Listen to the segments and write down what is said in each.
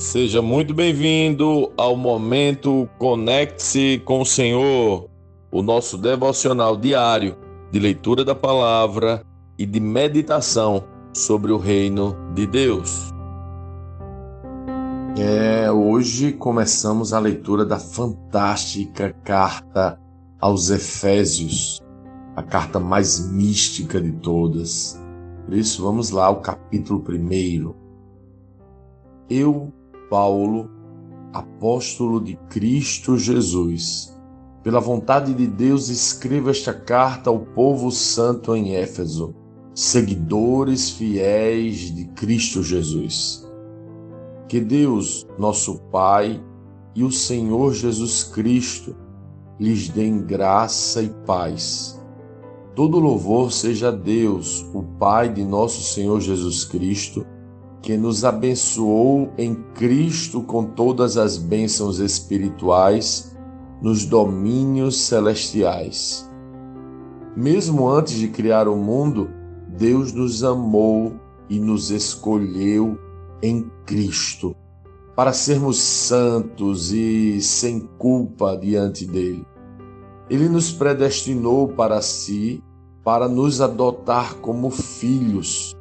Seja muito bem-vindo ao momento Conecte-se com o Senhor, o nosso devocional diário de leitura da palavra e de meditação sobre o reino de Deus. É, hoje começamos a leitura da fantástica carta aos Efésios, a carta mais mística de todas. Por isso, vamos lá ao capítulo 1. Eu Paulo, apóstolo de Cristo Jesus. Pela vontade de Deus, escreva esta carta ao povo santo em Éfeso, seguidores fiéis de Cristo Jesus. Que Deus, nosso Pai, e o Senhor Jesus Cristo lhes deem graça e paz. Todo louvor seja a Deus, o Pai de nosso Senhor Jesus Cristo que nos abençoou em Cristo com todas as bênçãos espirituais nos domínios celestiais. Mesmo antes de criar o mundo, Deus nos amou e nos escolheu em Cristo para sermos santos e sem culpa diante dele. Ele nos predestinou para si para nos adotar como filhos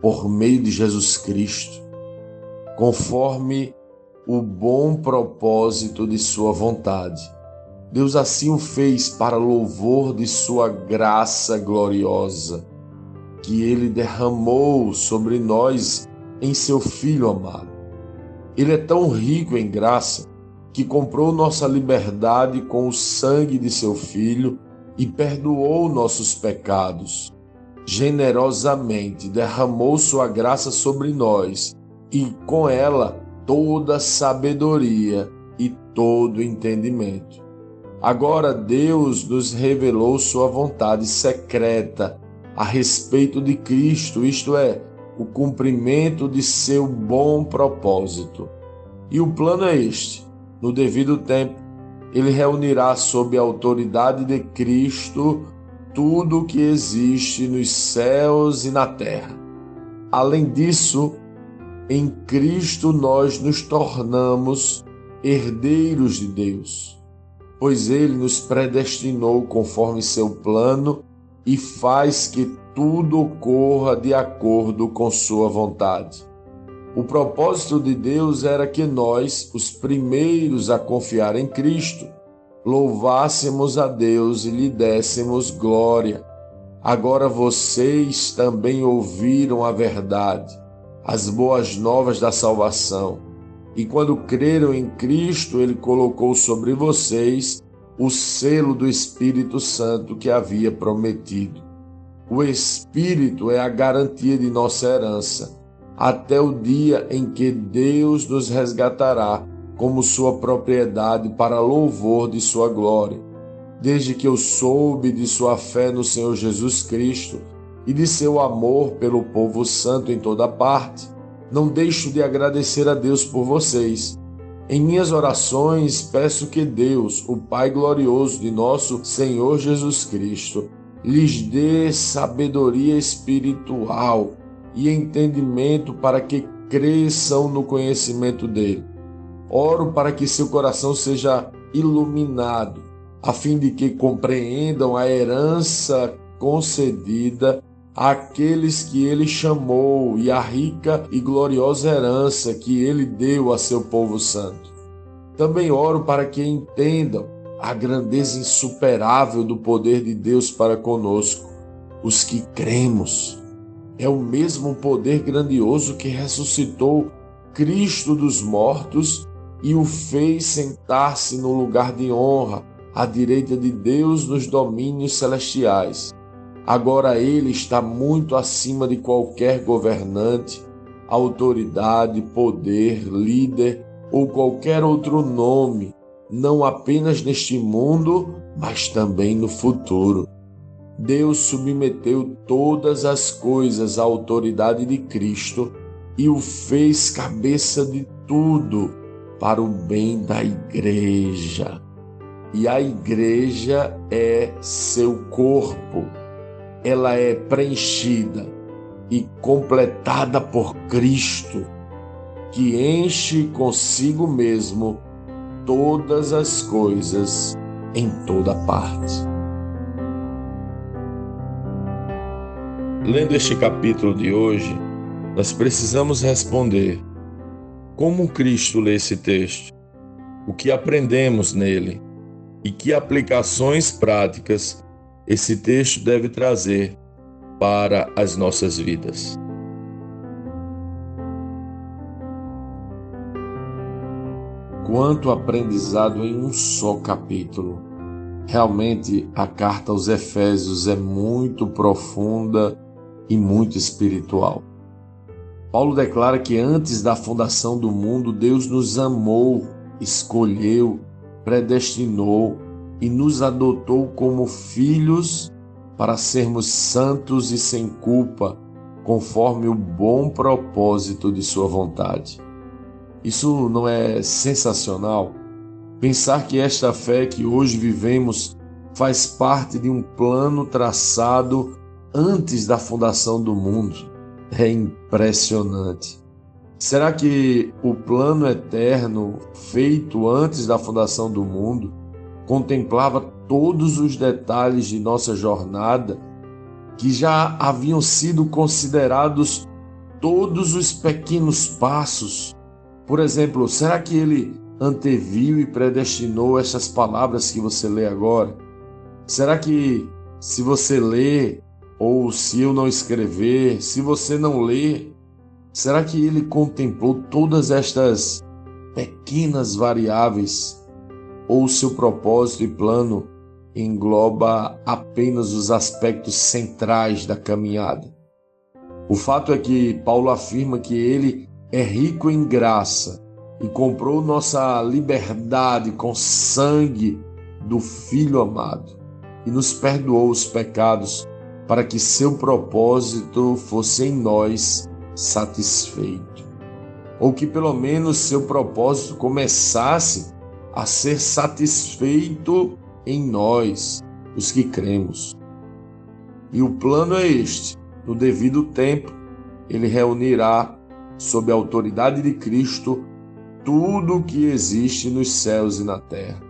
por meio de Jesus Cristo, conforme o bom propósito de Sua vontade. Deus assim o fez para louvor de Sua graça gloriosa, que Ele derramou sobre nós em Seu Filho amado. Ele é tão rico em graça que comprou nossa liberdade com o sangue de Seu Filho e perdoou nossos pecados generosamente derramou sua graça sobre nós e com ela toda sabedoria e todo entendimento. Agora Deus nos revelou sua vontade secreta a respeito de Cristo, isto é, o cumprimento de seu bom propósito. E o plano é este: no devido tempo, ele reunirá sob a autoridade de Cristo tudo o que existe nos céus e na terra. Além disso, em Cristo nós nos tornamos herdeiros de Deus, pois Ele nos predestinou conforme seu plano e faz que tudo ocorra de acordo com Sua vontade. O propósito de Deus era que nós, os primeiros a confiar em Cristo, louvássemos a Deus e lhe dessemos glória. Agora vocês também ouviram a verdade, as boas novas da salvação. E quando creram em Cristo, ele colocou sobre vocês o selo do Espírito Santo que havia prometido. O Espírito é a garantia de nossa herança, até o dia em que Deus nos resgatará como sua propriedade para louvor de sua glória. Desde que eu soube de sua fé no Senhor Jesus Cristo e de seu amor pelo povo santo em toda parte, não deixo de agradecer a Deus por vocês. Em minhas orações, peço que Deus, o Pai glorioso de nosso Senhor Jesus Cristo, lhes dê sabedoria espiritual e entendimento para que cresçam no conhecimento dele Oro para que seu coração seja iluminado, a fim de que compreendam a herança concedida àqueles que ele chamou e a rica e gloriosa herança que ele deu a seu povo santo. Também oro para que entendam a grandeza insuperável do poder de Deus para conosco, os que cremos. É o mesmo poder grandioso que ressuscitou Cristo dos mortos e o fez sentar-se no lugar de honra, à direita de Deus nos domínios celestiais. Agora ele está muito acima de qualquer governante, autoridade, poder, líder ou qualquer outro nome, não apenas neste mundo, mas também no futuro. Deus submeteu todas as coisas à autoridade de Cristo e o fez cabeça de tudo para o bem da igreja. E a igreja é seu corpo. Ela é preenchida e completada por Cristo. que enche consigo mesmo todas as coisas em toda parte. Lendo este capítulo de hoje, nós precisamos responder: como Cristo lê esse texto? O que aprendemos nele? E que aplicações práticas esse texto deve trazer para as nossas vidas? Quanto aprendizado em um só capítulo. Realmente a carta aos Efésios é muito profunda e muito espiritual. Paulo declara que antes da fundação do mundo, Deus nos amou, escolheu, predestinou e nos adotou como filhos para sermos santos e sem culpa, conforme o bom propósito de Sua vontade. Isso não é sensacional? Pensar que esta fé que hoje vivemos faz parte de um plano traçado antes da fundação do mundo é impressionante. Será que o plano eterno feito antes da fundação do mundo contemplava todos os detalhes de nossa jornada que já haviam sido considerados todos os pequenos passos? Por exemplo, será que ele anteviu e predestinou essas palavras que você lê agora? Será que se você lê ou se eu não escrever, se você não ler, será que ele contemplou todas estas pequenas variáveis? Ou seu propósito e plano engloba apenas os aspectos centrais da caminhada? O fato é que Paulo afirma que ele é rico em graça e comprou nossa liberdade com sangue do Filho amado e nos perdoou os pecados para que seu propósito fosse em nós satisfeito. Ou que pelo menos seu propósito começasse a ser satisfeito em nós, os que cremos. E o plano é este: no devido tempo, ele reunirá, sob a autoridade de Cristo, tudo o que existe nos céus e na terra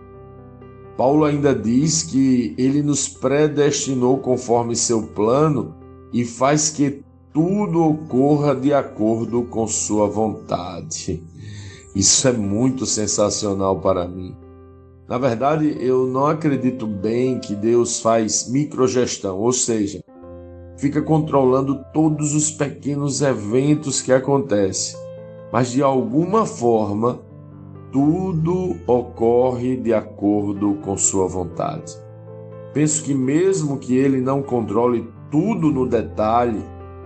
Paulo ainda diz que ele nos predestinou conforme seu plano e faz que tudo ocorra de acordo com sua vontade. Isso é muito sensacional para mim. Na verdade, eu não acredito bem que Deus faz microgestão, ou seja, fica controlando todos os pequenos eventos que acontecem, mas de alguma forma tudo ocorre de acordo com sua vontade. Penso que, mesmo que ele não controle tudo no detalhe,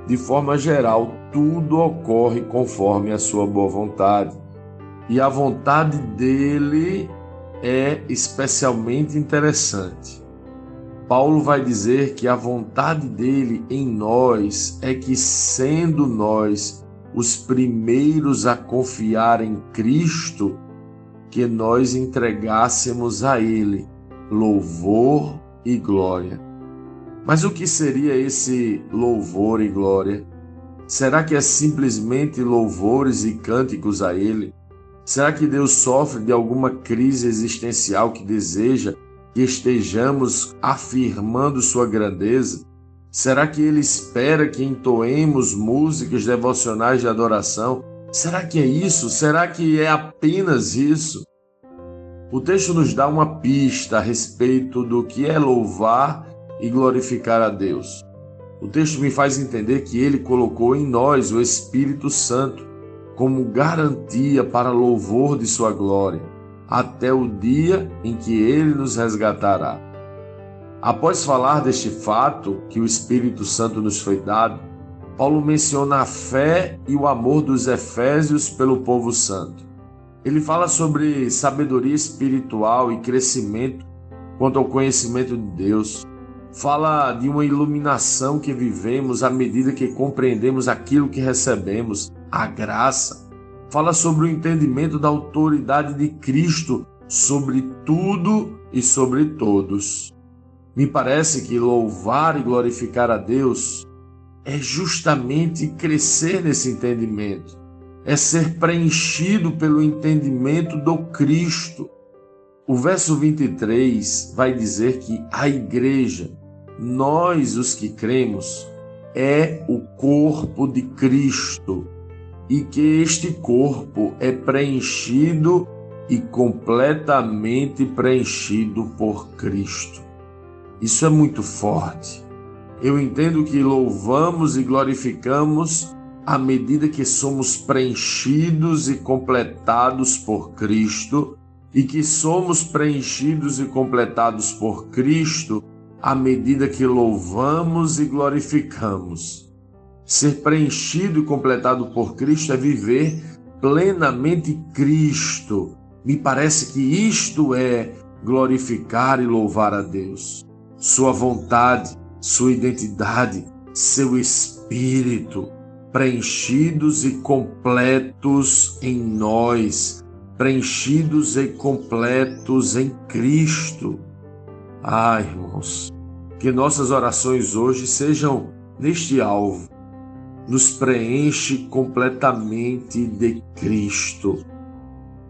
de forma geral, tudo ocorre conforme a sua boa vontade. E a vontade dele é especialmente interessante. Paulo vai dizer que a vontade dele em nós é que, sendo nós os primeiros a confiar em Cristo, que nós entregássemos a Ele louvor e glória. Mas o que seria esse louvor e glória? Será que é simplesmente louvores e cânticos a Ele? Será que Deus sofre de alguma crise existencial que deseja que estejamos afirmando Sua grandeza? Será que Ele espera que entoemos músicas devocionais de adoração Será que é isso? Será que é apenas isso? O texto nos dá uma pista a respeito do que é louvar e glorificar a Deus. O texto me faz entender que ele colocou em nós o Espírito Santo como garantia para louvor de sua glória, até o dia em que ele nos resgatará. Após falar deste fato que o Espírito Santo nos foi dado, Paulo menciona a fé e o amor dos Efésios pelo povo santo. Ele fala sobre sabedoria espiritual e crescimento quanto ao conhecimento de Deus. Fala de uma iluminação que vivemos à medida que compreendemos aquilo que recebemos, a graça. Fala sobre o entendimento da autoridade de Cristo sobre tudo e sobre todos. Me parece que louvar e glorificar a Deus é justamente crescer nesse entendimento, é ser preenchido pelo entendimento do Cristo. O verso 23 vai dizer que a igreja, nós os que cremos, é o corpo de Cristo e que este corpo é preenchido e completamente preenchido por Cristo. Isso é muito forte. Eu entendo que louvamos e glorificamos à medida que somos preenchidos e completados por Cristo, e que somos preenchidos e completados por Cristo à medida que louvamos e glorificamos. Ser preenchido e completado por Cristo é viver plenamente Cristo. Me parece que isto é glorificar e louvar a Deus. Sua vontade, sua identidade, seu espírito, preenchidos e completos em nós, preenchidos e completos em Cristo. Ah, irmãos, que nossas orações hoje sejam neste alvo. Nos preenche completamente de Cristo.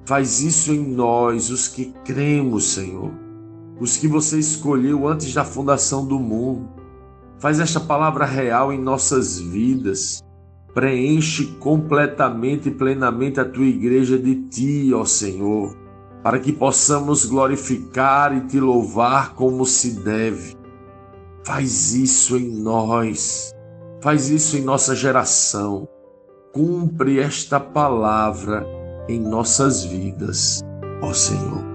Faz isso em nós, os que cremos, Senhor, os que você escolheu antes da fundação do mundo. Faz esta palavra real em nossas vidas. Preenche completamente e plenamente a tua igreja de ti, ó Senhor, para que possamos glorificar e te louvar como se deve. Faz isso em nós, faz isso em nossa geração. Cumpre esta palavra em nossas vidas, ó Senhor.